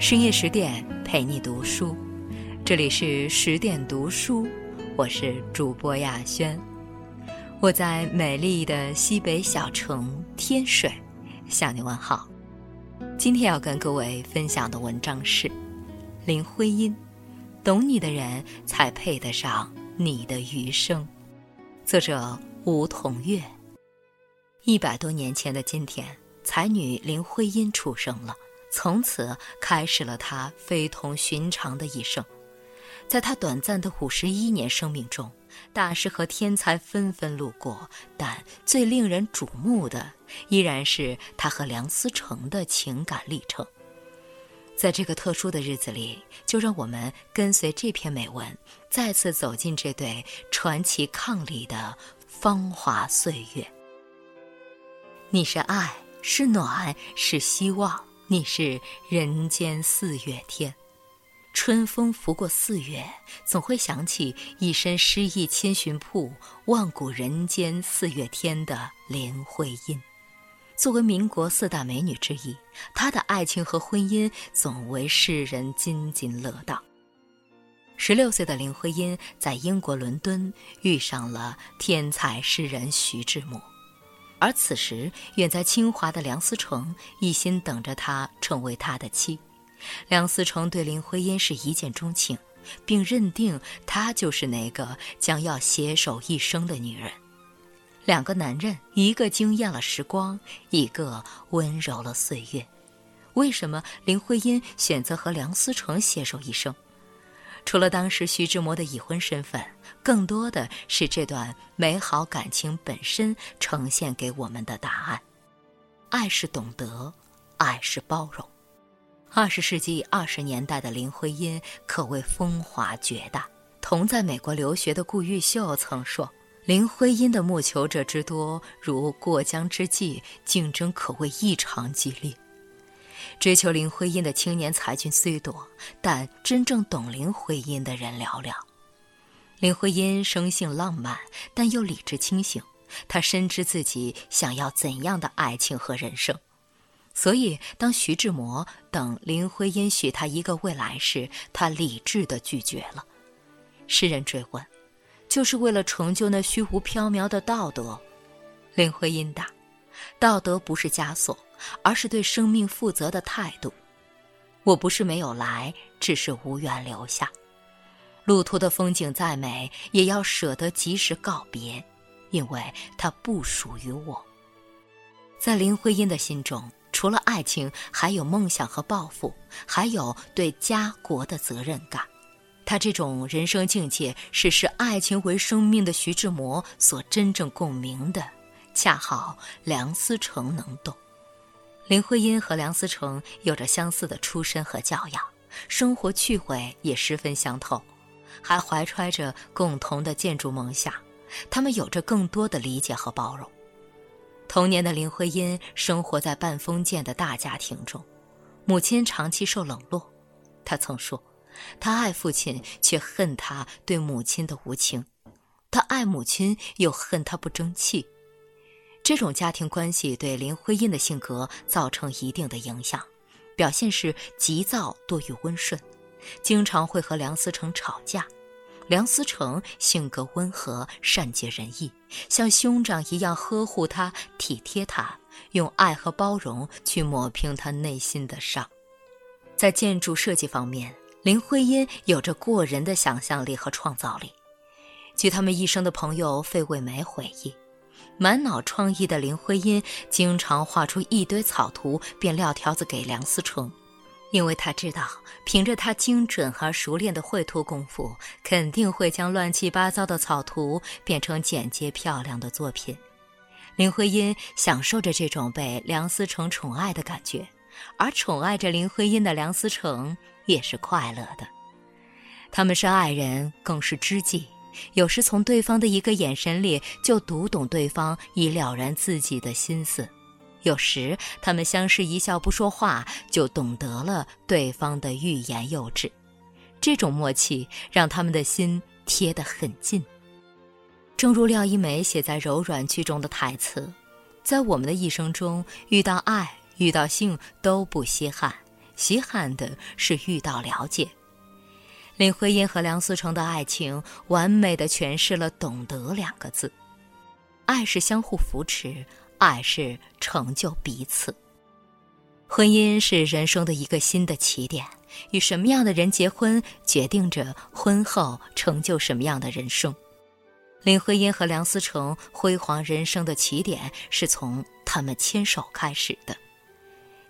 深夜十点陪你读书，这里是十点读书，我是主播亚轩。我在美丽的西北小城天水向你问好。今天要跟各位分享的文章是林徽因，懂你的人才配得上你的余生。作者吴桐月。一百多年前的今天，才女林徽因出生了。从此开始了他非同寻常的一生，在他短暂的五十一年生命中，大师和天才纷纷路过，但最令人瞩目的依然是他和梁思成的情感历程。在这个特殊的日子里，就让我们跟随这篇美文，再次走进这对传奇伉俪的芳华岁月。你是爱，是暖，是希望。你是人间四月天，春风拂过四月，总会想起一身诗意千寻瀑，万古人间四月天的林徽因。作为民国四大美女之一，她的爱情和婚姻总为世人津津乐道。十六岁的林徽因在英国伦敦遇上了天才诗人徐志摩。而此时，远在清华的梁思成一心等着她成为他的妻。梁思成对林徽因是一见钟情，并认定她就是那个将要携手一生的女人。两个男人，一个惊艳了时光，一个温柔了岁月。为什么林徽因选择和梁思成携手一生？除了当时徐志摩的已婚身份，更多的是这段美好感情本身呈现给我们的答案。爱是懂得，爱是包容。二十世纪二十年代的林徽因可谓风华绝代。同在美国留学的顾玉秀曾说：“林徽因的慕求者之多，如过江之鲫，竞争可谓异常激烈。”追求林徽因的青年才俊虽多，但真正懂林徽因的人寥寥。林徽因生性浪漫，但又理智清醒。她深知自己想要怎样的爱情和人生，所以当徐志摩等林徽因许他一个未来时，他理智地拒绝了。诗人追问：“就是为了成就那虚无缥缈的道德？”林徽因答：“道德不是枷锁。”而是对生命负责的态度。我不是没有来，只是无缘留下。路途的风景再美，也要舍得及时告别，因为它不属于我。在林徽因的心中，除了爱情，还有梦想和抱负，还有对家国的责任感。他这种人生境界，是视爱情为生命的徐志摩所真正共鸣的，恰好梁思成能懂。林徽因和梁思成有着相似的出身和教养，生活趣味也十分相投，还怀揣着共同的建筑梦想。他们有着更多的理解和包容。童年的林徽因生活在半封建的大家庭中，母亲长期受冷落。她曾说：“她爱父亲，却恨他对母亲的无情；她爱母亲，又恨他不争气。”这种家庭关系对林徽因的性格造成一定的影响，表现是急躁多于温顺，经常会和梁思成吵架。梁思成性格温和，善解人意，像兄长一样呵护他、体贴他，用爱和包容去抹平他内心的伤。在建筑设计方面，林徽因有着过人的想象力和创造力。据他们一生的朋友费慰梅回忆。满脑创意的林徽因经常画出一堆草图，便撂条子给梁思成，因为他知道，凭着他精准而熟练的绘图功夫，肯定会将乱七八糟的草图变成简洁漂亮的作品。林徽因享受着这种被梁思成宠爱的感觉，而宠爱着林徽因的梁思成也是快乐的。他们是爱人，更是知己。有时从对方的一个眼神里就读懂对方已了然自己的心思，有时他们相视一笑不说话，就懂得了对方的欲言又止。这种默契让他们的心贴得很近。正如廖一梅写在《柔软》剧中的台词：“在我们的一生中，遇到爱、遇到性都不稀罕，稀罕的是遇到了解。林徽因和梁思成的爱情，完美的诠释了“懂得”两个字。爱是相互扶持，爱是成就彼此。婚姻是人生的一个新的起点，与什么样的人结婚，决定着婚后成就什么样的人生。林徽因和梁思成辉煌人生的起点，是从他们牵手开始的。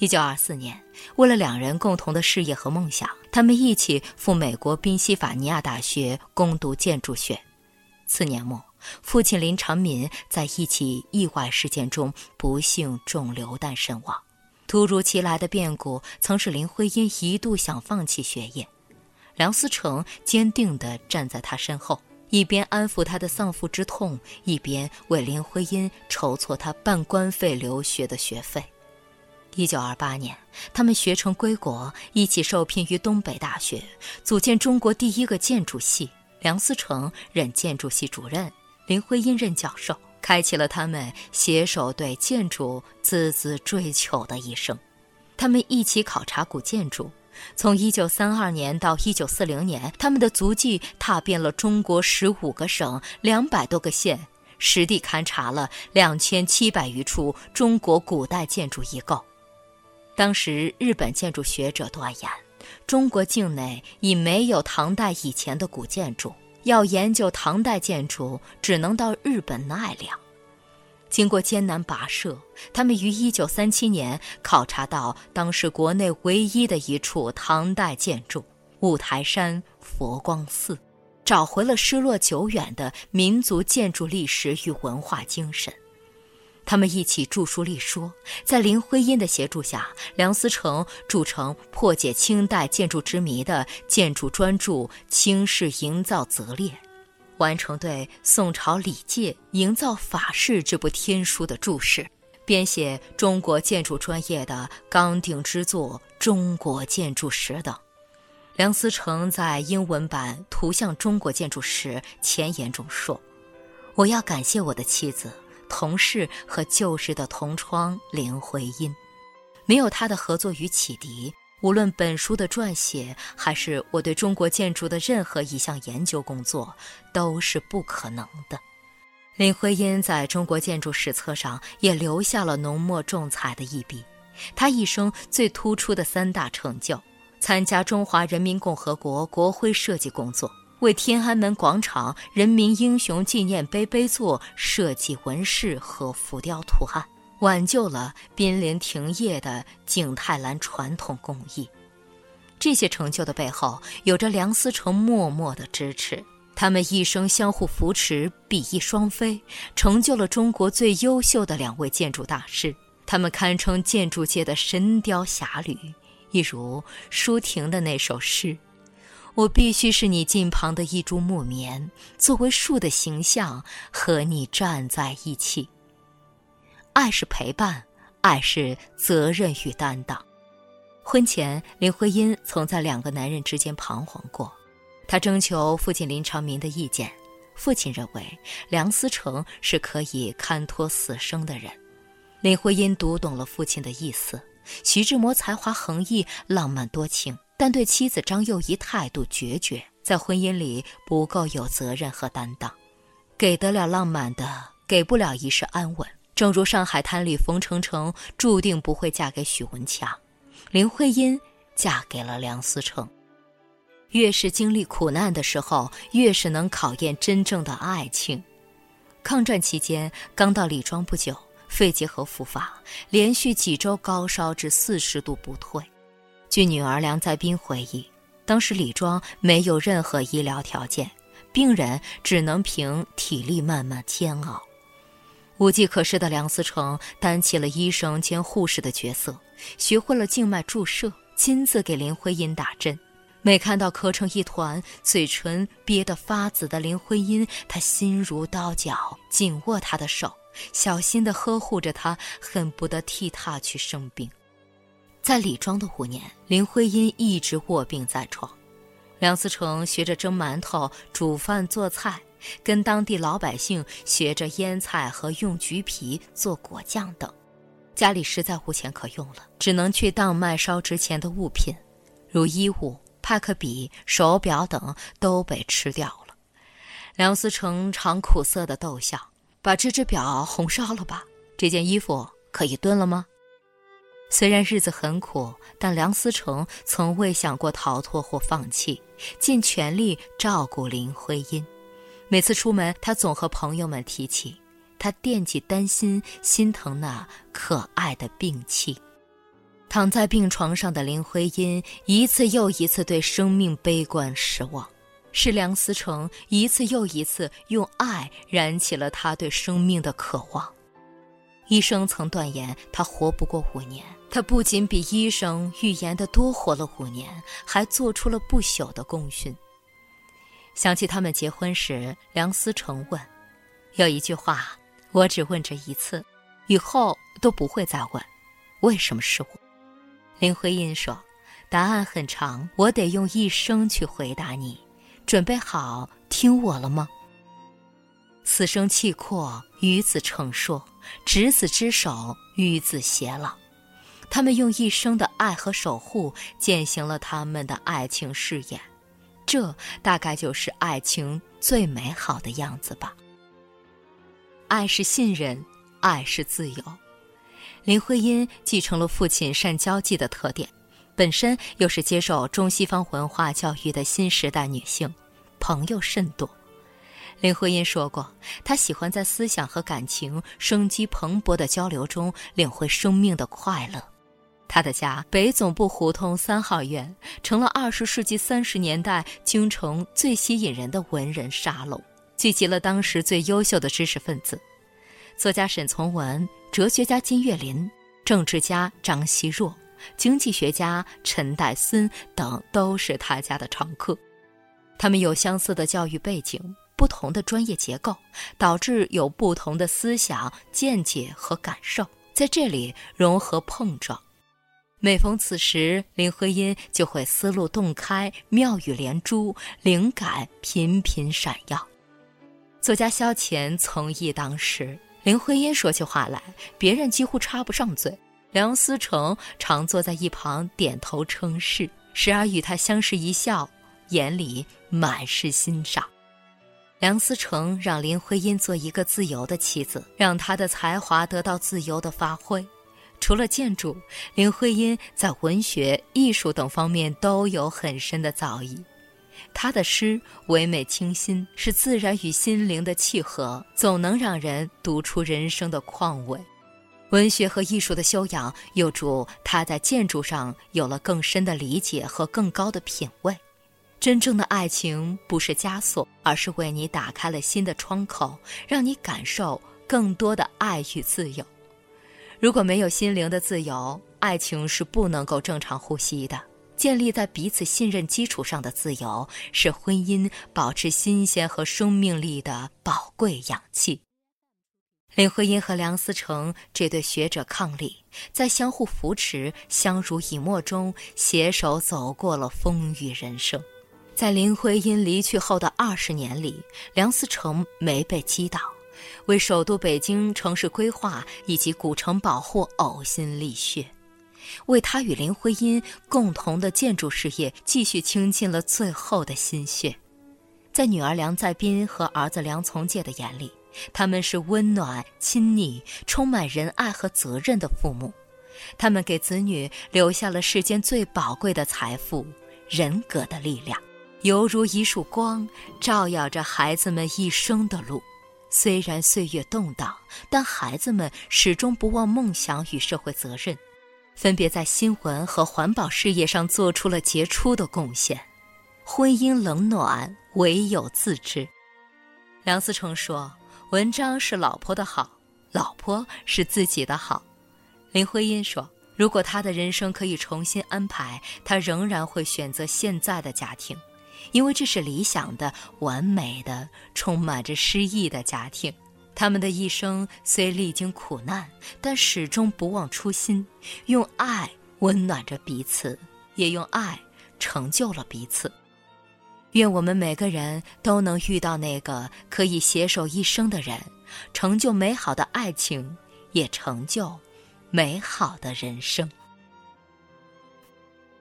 一九二四年，为了两人共同的事业和梦想，他们一起赴美国宾夕法尼亚大学攻读建筑学。次年末，父亲林长民在一起意外事件中不幸中流弹身亡。突如其来的变故曾使林徽因一度想放弃学业，梁思成坚定地站在他身后，一边安抚他的丧父之痛，一边为林徽因筹措他半官费留学的学费。一九二八年，他们学成归国，一起受聘于东北大学，组建中国第一个建筑系。梁思成任建筑系主任，林徽因任教授。开启了他们携手对建筑孜孜追求的一生。他们一起考察古建筑，从1932年到1940年，他们的足迹踏遍了中国十五个省、两百多个县，实地勘察了两千七百余处中国古代建筑遗构。当时，日本建筑学者断言，中国境内已没有唐代以前的古建筑。要研究唐代建筑，只能到日本奈良。经过艰难跋涉，他们于1937年考察到当时国内唯一的一处唐代建筑——五台山佛光寺，找回了失落久远的民族建筑历史与文化精神。他们一起著书立说，在林徽因的协助下，梁思成著成破解清代建筑之谜的建筑专著《清室营造则列》，完成对宋朝礼界营造法式这部天书的注释，编写中国建筑专业的纲鼎之作《中国建筑史》等。梁思成在英文版《图像中国建筑史》前言中说：“我要感谢我的妻子。”同事和旧时的同窗林徽因，没有他的合作与启迪，无论本书的撰写，还是我对中国建筑的任何一项研究工作，都是不可能的。林徽因在中国建筑史册上也留下了浓墨重彩的一笔。他一生最突出的三大成就：参加中华人民共和国国徽设计工作。为天安门广场人民英雄纪念碑碑座设计纹饰和浮雕图案，挽救了濒临停业的景泰蓝传统工艺。这些成就的背后，有着梁思成默默的支持。他们一生相互扶持，比翼双飞，成就了中国最优秀的两位建筑大师。他们堪称建筑界的神雕侠侣，一如舒婷的那首诗。我必须是你近旁的一株木棉，作为树的形象和你站在一起。爱是陪伴，爱是责任与担当。婚前，林徽因曾在两个男人之间彷徨过，她征求父亲林长民的意见，父亲认为梁思成是可以堪托死生的人。林徽因读懂了父亲的意思，徐志摩才华横溢，浪漫多情。但对妻子张幼仪态度决绝，在婚姻里不够有责任和担当，给得了浪漫的，给不了一世安稳。正如《上海滩》里冯程程注定不会嫁给许文强，林徽因嫁给了梁思成。越是经历苦难的时候，越是能考验真正的爱情。抗战期间，刚到李庄不久，肺结核复发，连续几周高烧至四十度不退。据女儿梁在斌回忆，当时李庄没有任何医疗条件，病人只能凭体力慢慢煎熬。无计可施的梁思成担起了医生兼护士的角色，学会了静脉注射，亲自给林徽因打针。每看到咳成一团、嘴唇憋得发紫的林徽因，他心如刀绞，紧握她的手，小心地呵护着她，恨不得替她去生病。在李庄的五年，林徽因一直卧病在床，梁思成学着蒸馒头、煮饭、做菜，跟当地老百姓学着腌菜和用橘皮做果酱等。家里实在无钱可用了，只能去当卖烧值钱的物品，如衣物、帕克笔、手表等都被吃掉了。梁思成常苦涩的逗笑：“把这只表红烧了吧，这件衣服可以炖了吗？”虽然日子很苦，但梁思成从未想过逃脱或放弃，尽全力照顾林徽因。每次出门，他总和朋友们提起，他惦记、担心、心疼那可爱的病气。躺在病床上的林徽因，一次又一次对生命悲观失望，是梁思成一次又一次用爱燃起了他对生命的渴望。医生曾断言他活不过五年。他不仅比医生预言的多活了五年，还做出了不朽的功勋。想起他们结婚时，梁思成问：“有一句话，我只问这一次，以后都不会再问，为什么是我？”林徽因说：“答案很长，我得用一生去回答你。准备好听我了吗？”死生契阔，与子成说，执子之手，与子偕老。他们用一生的爱和守护践行了他们的爱情誓言，这大概就是爱情最美好的样子吧。爱是信任，爱是自由。林徽因继承了父亲善交际的特点，本身又是接受中西方文化教育的新时代女性，朋友甚多。林徽因说过，她喜欢在思想和感情生机蓬勃的交流中领会生命的快乐。他的家北总部胡同三号院成了二十世纪三十年代京城最吸引人的文人沙龙，聚集了当时最优秀的知识分子，作家沈从文、哲学家金岳霖、政治家张奚若、经济学家陈岱孙等都是他家的常客。他们有相似的教育背景，不同的专业结构，导致有不同的思想见解和感受，在这里融合碰撞。每逢此时，林徽因就会思路洞开，妙语连珠，灵感频频闪耀。作家萧乾从艺当时，林徽因说起话来，别人几乎插不上嘴。梁思成常坐在一旁点头称是，时而与他相视一笑，眼里满是欣赏。梁思成让林徽因做一个自由的妻子，让她的才华得到自由的发挥。除了建筑，林徽因在文学、艺术等方面都有很深的造诣。她的诗唯美清新，是自然与心灵的契合，总能让人读出人生的况味。文学和艺术的修养，又助她在建筑上有了更深的理解和更高的品味。真正的爱情不是枷锁，而是为你打开了新的窗口，让你感受更多的爱与自由。如果没有心灵的自由，爱情是不能够正常呼吸的。建立在彼此信任基础上的自由，是婚姻保持新鲜和生命力的宝贵氧气。林徽因和梁思成这对学者伉俪，在相互扶持、相濡以沫中，携手走过了风雨人生。在林徽因离去后的二十年里，梁思成没被击倒。为首都北京城市规划以及古城保护呕心沥血，为他与林徽因共同的建筑事业继续倾尽了最后的心血。在女儿梁再斌和儿子梁从诫的眼里，他们是温暖、亲昵、充满仁爱和责任的父母。他们给子女留下了世间最宝贵的财富——人格的力量，犹如一束光，照耀着孩子们一生的路。虽然岁月动荡，但孩子们始终不忘梦想与社会责任，分别在新闻和环保事业上做出了杰出的贡献。婚姻冷暖，唯有自知。梁思成说：“文章是老婆的好，老婆是自己的好。”林徽因说：“如果她的人生可以重新安排，她仍然会选择现在的家庭。”因为这是理想的、完美的、充满着诗意的家庭。他们的一生虽历经苦难，但始终不忘初心，用爱温暖着彼此，也用爱成就了彼此。愿我们每个人都能遇到那个可以携手一生的人，成就美好的爱情，也成就美好的人生。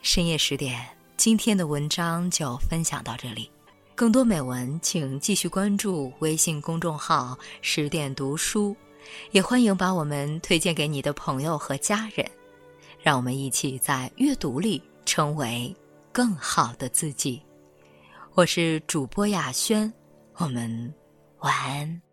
深夜十点，今天的文章就分享到这里。更多美文，请继续关注微信公众号“十点读书”，也欢迎把我们推荐给你的朋友和家人。让我们一起在阅读里成为更好的自己。我是主播雅轩，我们晚安。